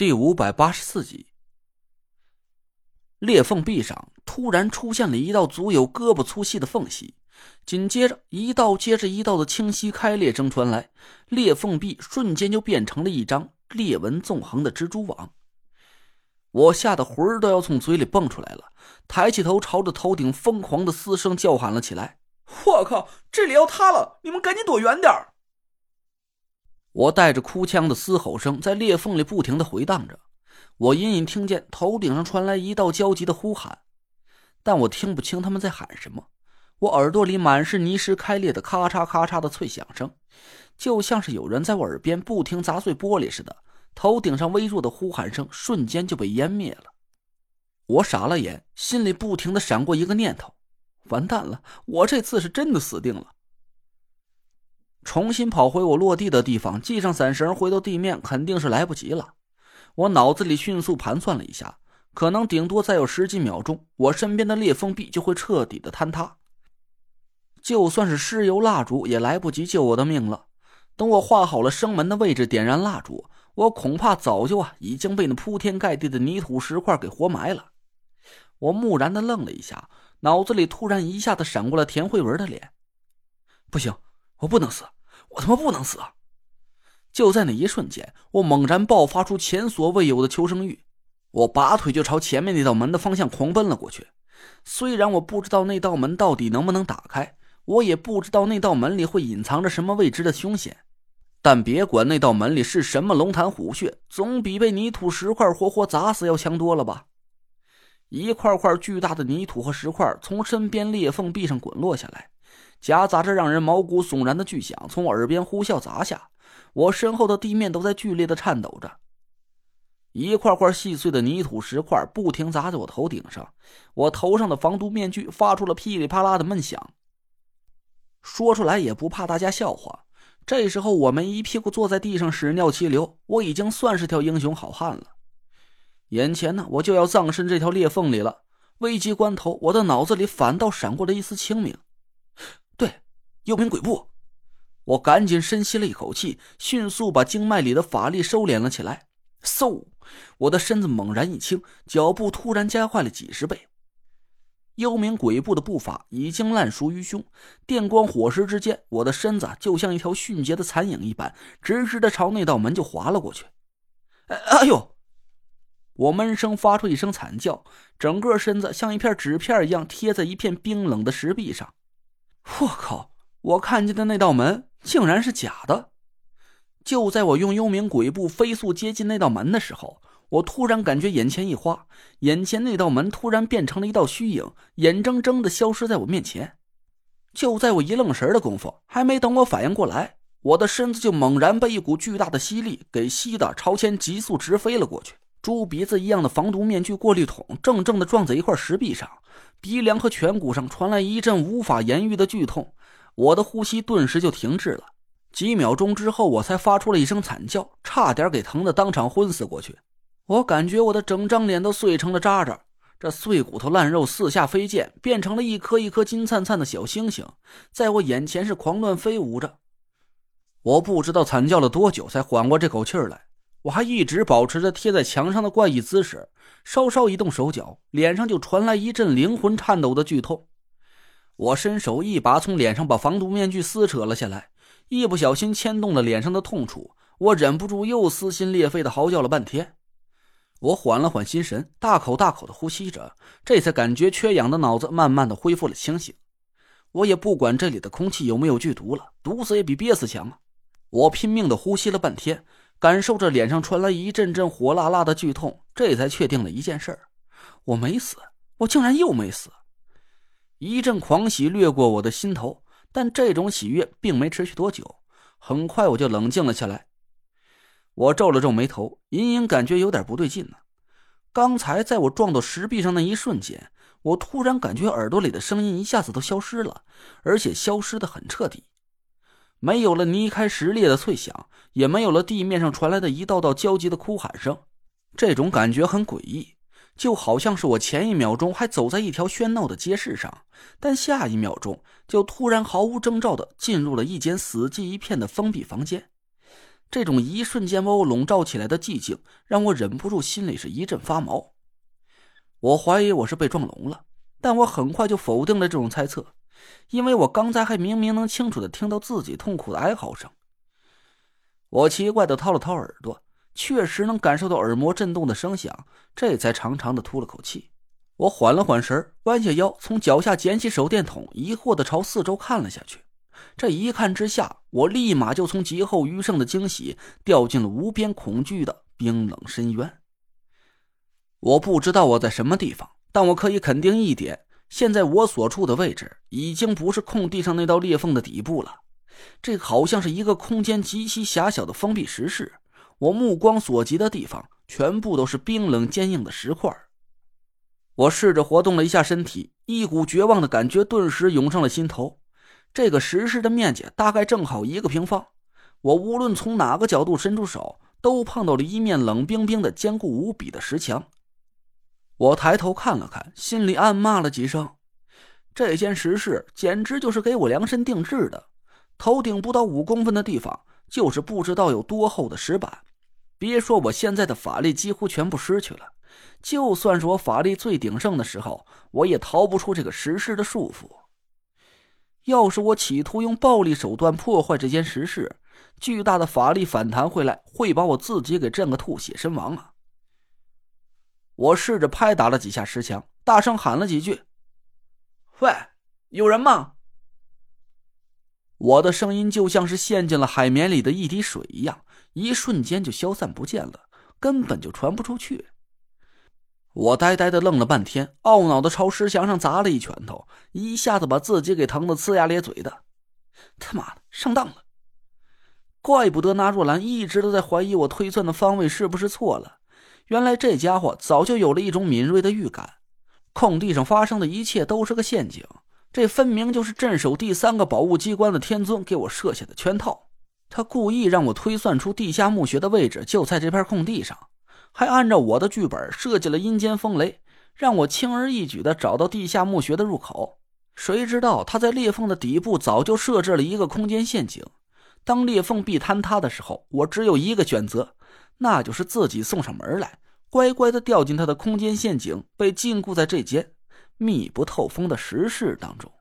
第五百八十四集，裂缝壁上突然出现了一道足有胳膊粗细的缝隙，紧接着一道接着一道的清晰开裂声传来，裂缝壁瞬间就变成了一张裂纹纵横的蜘蛛网。我吓得魂儿都要从嘴里蹦出来了，抬起头朝着头顶疯狂的嘶声叫喊了起来：“ 我靠，这里要塌了！你们赶紧躲远点儿！”我带着哭腔的嘶吼声在裂缝里不停的回荡着，我隐隐听见头顶上传来一道焦急的呼喊，但我听不清他们在喊什么。我耳朵里满是泥石开裂的咔嚓咔嚓的脆响声，就像是有人在我耳边不停砸碎玻璃似的。头顶上微弱的呼喊声瞬间就被湮灭了。我傻了眼，心里不停的闪过一个念头：完蛋了，我这次是真的死定了。重新跑回我落地的地方，系上伞绳，回到地面肯定是来不及了。我脑子里迅速盘算了一下，可能顶多再有十几秒钟，我身边的裂缝壁就会彻底的坍塌。就算是尸油蜡烛，也来不及救我的命了。等我画好了生门的位置，点燃蜡烛，我恐怕早就啊已经被那铺天盖地的泥土石块给活埋了。我木然的愣了一下，脑子里突然一下子闪过了田慧文的脸。不行。我不能死，我他妈不能死！就在那一瞬间，我猛然爆发出前所未有的求生欲，我拔腿就朝前面那道门的方向狂奔了过去。虽然我不知道那道门到底能不能打开，我也不知道那道门里会隐藏着什么未知的凶险，但别管那道门里是什么龙潭虎穴，总比被泥土石块活活砸死要强多了吧？一块块巨大的泥土和石块从身边裂缝壁上滚落下来。夹杂着让人毛骨悚然的巨响从我耳边呼啸砸下，我身后的地面都在剧烈的颤抖着。一块块细碎的泥土石块不停砸在我头顶上，我头上的防毒面具发出了噼里啪啦的闷响。说出来也不怕大家笑话，这时候我们一屁股坐在地上屎尿齐流，我已经算是条英雄好汉了。眼前呢，我就要葬身这条裂缝里了。危急关头，我的脑子里反倒闪过了一丝清明。幽冥鬼步，我赶紧深吸了一口气，迅速把经脉里的法力收敛了起来。嗖，我的身子猛然一轻，脚步突然加快了几十倍。幽冥鬼步的步伐已经烂熟于胸，电光火石之间，我的身子就像一条迅捷的残影一般，直直的朝那道门就滑了过去。哎哎呦！我闷声发出一声惨叫，整个身子像一片纸片一样贴在一片冰冷的石壁上。我靠！我看见的那道门竟然是假的！就在我用幽冥鬼步飞速接近那道门的时候，我突然感觉眼前一花，眼前那道门突然变成了一道虚影，眼睁睁的消失在我面前。就在我一愣神的功夫，还没等我反应过来，我的身子就猛然被一股巨大的吸力给吸的朝前急速直飞了过去。猪鼻子一样的防毒面具过滤筒正正的撞在一块石壁上，鼻梁和颧骨上传来一阵无法言喻的剧痛。我的呼吸顿时就停滞了，几秒钟之后，我才发出了一声惨叫，差点给疼的当场昏死过去。我感觉我的整张脸都碎成了渣渣，这碎骨头烂肉四下飞溅，变成了一颗一颗金灿灿的小星星，在我眼前是狂乱飞舞着。我不知道惨叫了多久才缓过这口气来，我还一直保持着贴在墙上的怪异姿势，稍稍一动手脚，脸上就传来一阵灵魂颤抖的剧痛。我伸手一把从脸上把防毒面具撕扯了下来，一不小心牵动了脸上的痛楚，我忍不住又撕心裂肺的嚎叫了半天。我缓了缓心神，大口大口的呼吸着，这才感觉缺氧的脑子慢慢的恢复了清醒。我也不管这里的空气有没有剧毒了，毒死也比憋死强啊！我拼命的呼吸了半天，感受着脸上传来一阵阵火辣辣的剧痛，这才确定了一件事：我没死，我竟然又没死。一阵狂喜掠过我的心头，但这种喜悦并没持续多久。很快我就冷静了下来。我皱了皱眉头，隐隐感觉有点不对劲呢。刚才在我撞到石壁上那一瞬间，我突然感觉耳朵里的声音一下子都消失了，而且消失的很彻底，没有了泥开石裂的脆响，也没有了地面上传来的一道道焦急的哭喊声。这种感觉很诡异。就好像是我前一秒钟还走在一条喧闹的街市上，但下一秒钟就突然毫无征兆的进入了一间死寂一片的封闭房间。这种一瞬间把我笼罩起来的寂静，让我忍不住心里是一阵发毛。我怀疑我是被撞聋了，但我很快就否定了这种猜测，因为我刚才还明明能清楚的听到自己痛苦的哀嚎声。我奇怪的掏了掏耳朵，确实能感受到耳膜震动的声响，这才长长的吐了口气。我缓了缓神弯下腰，从脚下捡起手电筒，疑惑的朝四周看了下去。这一看之下，我立马就从劫后余生的惊喜掉进了无边恐惧的冰冷深渊。我不知道我在什么地方，但我可以肯定一点：现在我所处的位置已经不是空地上那道裂缝的底部了。这好像是一个空间极其狭小的封闭石室，我目光所及的地方全部都是冰冷坚硬的石块。我试着活动了一下身体，一股绝望的感觉顿时涌上了心头。这个石室的面积大概正好一个平方，我无论从哪个角度伸出手，都碰到了一面冷冰冰的、坚固无比的石墙。我抬头看了看，心里暗骂了几声：这间石室简直就是给我量身定制的。头顶不到五公分的地方，就是不知道有多厚的石板。别说我现在的法力几乎全部失去了，就算是我法力最鼎盛的时候，我也逃不出这个石室的束缚。要是我企图用暴力手段破坏这间石室，巨大的法力反弹回来，会把我自己给震个吐血身亡啊！我试着拍打了几下石墙，大声喊了几句：“喂，有人吗？”我的声音就像是陷进了海绵里的一滴水一样，一瞬间就消散不见了，根本就传不出去。我呆呆的愣了半天，懊恼的朝石墙上砸了一拳头，一下子把自己给疼得呲牙咧嘴的。他妈的，上当了！怪不得那若兰一直都在怀疑我推算的方位是不是错了，原来这家伙早就有了一种敏锐的预感，空地上发生的一切都是个陷阱。这分明就是镇守第三个宝物机关的天尊给我设下的圈套。他故意让我推算出地下墓穴的位置就在这片空地上，还按照我的剧本设计了阴间风雷，让我轻而易举地找到地下墓穴的入口。谁知道他在裂缝的底部早就设置了一个空间陷阱。当裂缝壁坍塌的时候，我只有一个选择，那就是自己送上门来，乖乖地掉进他的空间陷阱，被禁锢在这间。密不透风的石室当中。